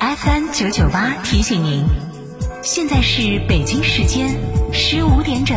FM 九九八提醒您，现在是北京时间十五点整。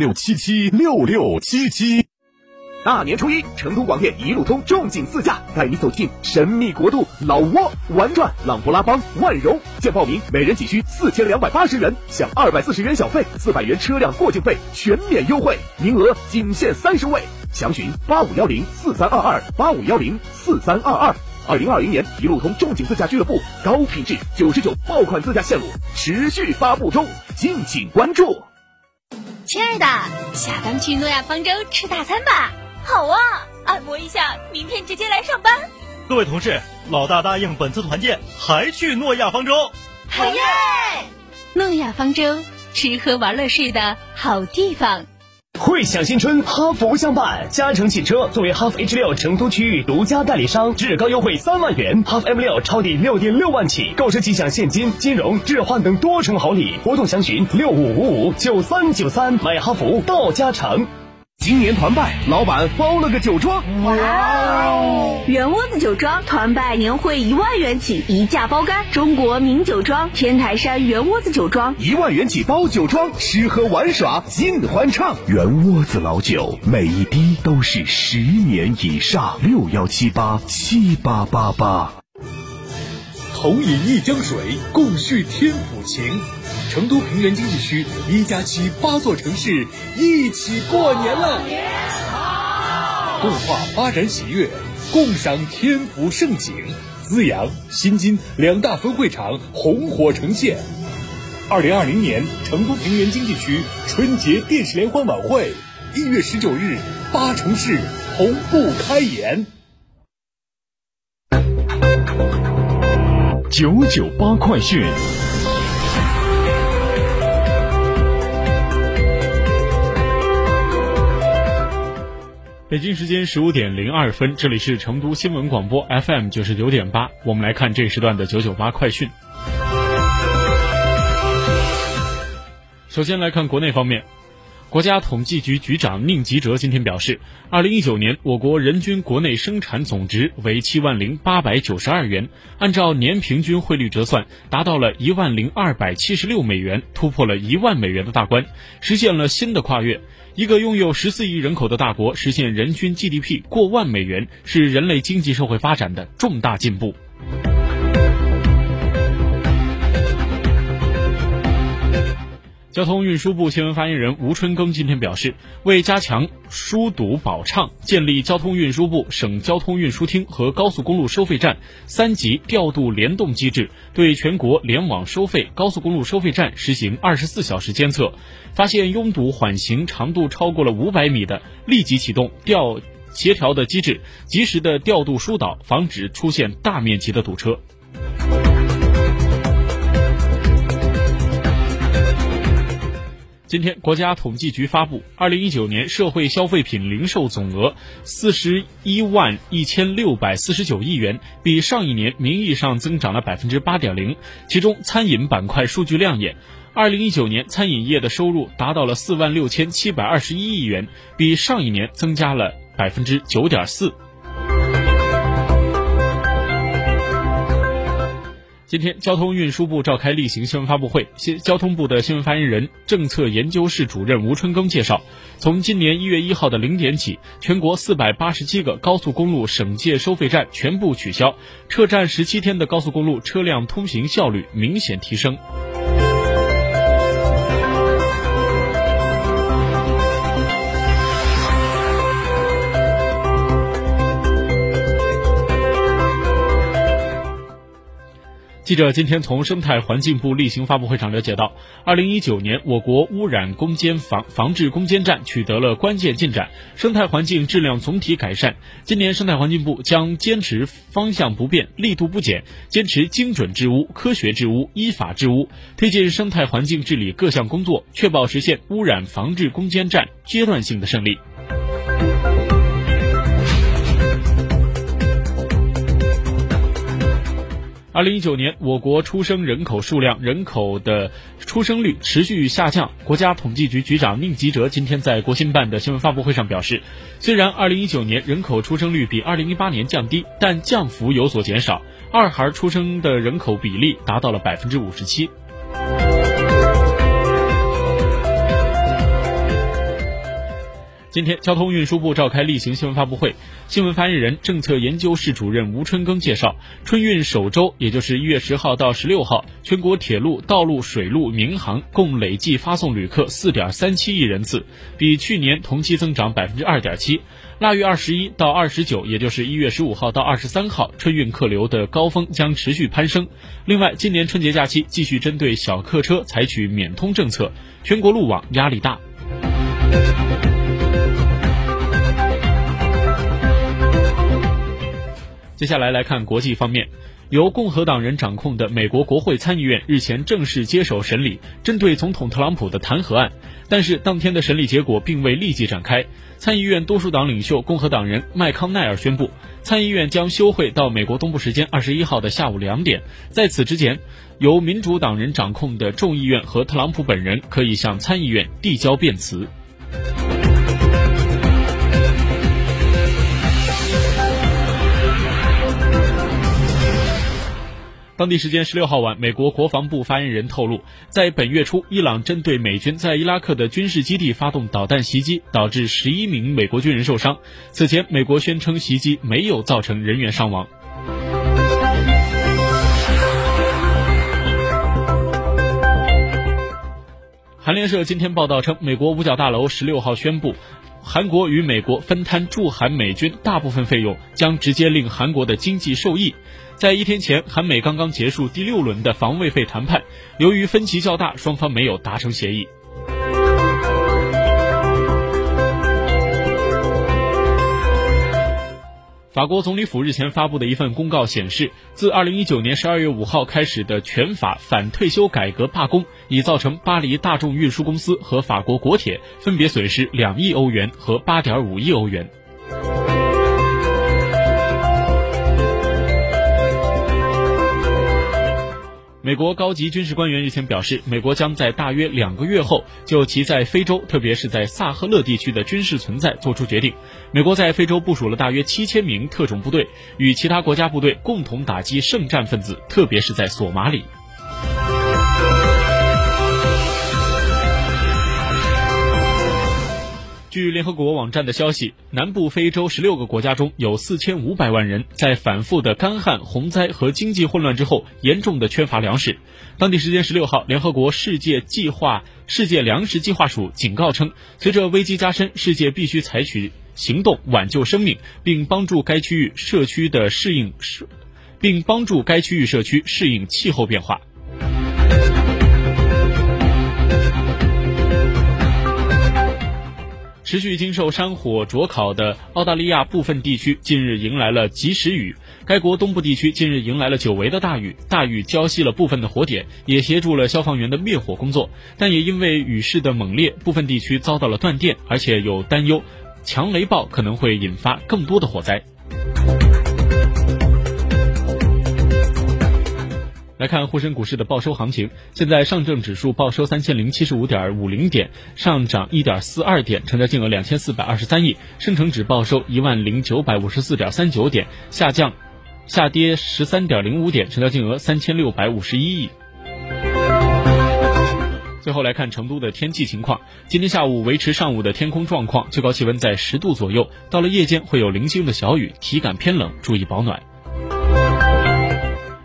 六七七六六七七。大年初一，成都广电一路通重景自驾，带你走进神秘国度老挝，玩转琅勃拉邦、万荣。现报名，每人仅需四千两百八十元，享二百四十元小费、四百元车辆过境费全免优惠，名额仅限三十位。详询八五幺零四三二二八五幺零四三二二。二零二零年一路通重景自驾俱乐部高品质九十九爆款自驾线路持续发布中，敬请关注。亲爱的，下班去诺亚方舟吃大餐吧。好啊，按摩一下，明天直接来上班。各位同事，老大答应本次团建还去诺亚方舟。好耶！诺亚方舟，吃喝玩乐睡的好地方。汇享新春，哈弗相伴。嘉诚汽车作为哈弗 H 六成都区域独家代理商，至高优惠三万元，哈弗 M 六超低六点六万起，购车即享现金、金融、置换等多重好礼。活动详询六五五五九三九三，买哈弗到嘉诚。今年团拜，老板包了个酒庄。哇哦！圆窝子酒庄团拜年会一万元起，一价包干。中国名酒庄天台山圆窝子酒庄，一万元起包酒庄，吃喝玩耍尽欢畅。圆窝子老酒，每一滴都是十年以上。六幺七八七八八八。同饮一江水，共叙天府情。成都平原经济区一加七八座城市一起过年了，年好共话发展喜悦，共赏天府盛景。资阳、新津两大分会场红火呈现。二零二零年成都平原经济区春节电视联欢晚会，一月十九日，八城市同步开演。九九八快讯。北京时间十五点零二分，这里是成都新闻广播 FM 九十九点八，我们来看这时段的九九八快讯。首先来看国内方面，国家统计局局长宁吉喆今天表示，二零一九年我国人均国内生产总值为七万零八百九十二元，按照年平均汇率折算，达到了一万零二百七十六美元，突破了一万美元的大关，实现了新的跨越。一个拥有十四亿人口的大国实现人均 GDP 过万美元，是人类经济社会发展的重大进步。交通运输部新闻发言人吴春耕今天表示，为加强疏堵保畅，建立交通运输部、省交通运输厅和高速公路收费站三级调度联动机制，对全国联网收费、高速公路收费站实行二十四小时监测，发现拥堵缓行长度超过了五百米的，立即启动调协调的机制，及时的调度疏导，防止出现大面积的堵车。今天，国家统计局发布，二零一九年社会消费品零售总额四十一万一千六百四十九亿元，比上一年名义上增长了百分之八点零。其中，餐饮板块数据亮眼，二零一九年餐饮业的收入达到了四万六千七百二十一亿元，比上一年增加了百分之九点四。今天，交通运输部召开例行新闻发布会，新交通部的新闻发言人、政策研究室主任吴春耕介绍，从今年一月一号的零点起，全国四百八十七个高速公路省界收费站全部取消，撤站十七天的高速公路车辆通行效率明显提升。记者今天从生态环境部例行发布会上了解到，二零一九年我国污染攻坚防防治攻坚战取得了关键进展，生态环境质量总体改善。今年生态环境部将坚持方向不变、力度不减，坚持精准治污、科学治污、依法治污，推进生态环境治理各项工作，确保实现污染防治攻坚战阶段性的胜利。二零一九年，我国出生人口数量、人口的出生率持续下降。国家统计局局长宁吉喆今天在国新办的新闻发布会上表示，虽然二零一九年人口出生率比二零一八年降低，但降幅有所减少，二孩出生的人口比例达到了百分之五十七。今天，交通运输部召开例行新闻发布会，新闻发言人、政策研究室主任吴春耕介绍，春运首周，也就是一月十号到十六号，全国铁路、道路、水路、民航共累计发送旅客四点三七亿人次，比去年同期增长百分之二点七。腊月二十一到二十九，也就是一月十五号到二十三号，春运客流的高峰将持续攀升。另外，今年春节假期继续针对小客车采取免通政策，全国路网压力大。接下来来看国际方面，由共和党人掌控的美国国会参议院日前正式接手审理针对总统特朗普的弹劾案，但是当天的审理结果并未立即展开。参议院多数党领袖共和党人麦康奈尔宣布，参议院将休会到美国东部时间二十一号的下午两点。在此之前，由民主党人掌控的众议院和特朗普本人可以向参议院递交辩词。当地时间十六号晚，美国国防部发言人透露，在本月初，伊朗针对美军在伊拉克的军事基地发动导弹袭击，导致十一名美国军人受伤。此前，美国宣称袭击没有造成人员伤亡。韩联社今天报道称，美国五角大楼十六号宣布，韩国与美国分摊驻韩美军大部分费用，将直接令韩国的经济受益。在一天前，韩美刚刚结束第六轮的防卫费谈判，由于分歧较大，双方没有达成协议。法国总理府日前发布的一份公告显示，自2019年12月5号开始的全法反退休改革罢工，已造成巴黎大众运输公司和法国国铁分别损失2亿欧元和8.5亿欧元。美国高级军事官员日前表示，美国将在大约两个月后就其在非洲，特别是在萨赫勒地区的军事存在做出决定。美国在非洲部署了大约七千名特种部队，与其他国家部队共同打击圣战分子，特别是在索马里。据联合国网站的消息，南部非洲十六个国家中有四千五百万人在反复的干旱、洪灾和经济混乱之后，严重的缺乏粮食。当地时间十六号，联合国世界计划世界粮食计划署警告称，随着危机加深，世界必须采取行动挽救生命，并帮助该区域社区的适应，并帮助该区域社区适应气候变化。持续经受山火灼烤的澳大利亚部分地区近日迎来了及时雨。该国东部地区近日迎来了久违的大雨，大雨浇熄了部分的火点，也协助了消防员的灭火工作。但也因为雨势的猛烈，部分地区遭到了断电，而且有担忧强雷暴可能会引发更多的火灾。来看沪深股市的报收行情，现在上证指数报收三千零七十五点五零点，上涨一点四二点，成交金额两千四百二十三亿；深成指报收一万零九百五十四点三九点，下降，下跌十三点零五点，成交金额三千六百五十一亿。最后来看成都的天气情况，今天下午维持上午的天空状况，最高气温在十度左右，到了夜间会有零星的小雨，体感偏冷，注意保暖。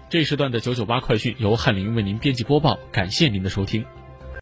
这时段的九九八快讯由翰林为您编辑播报，感谢您的收听。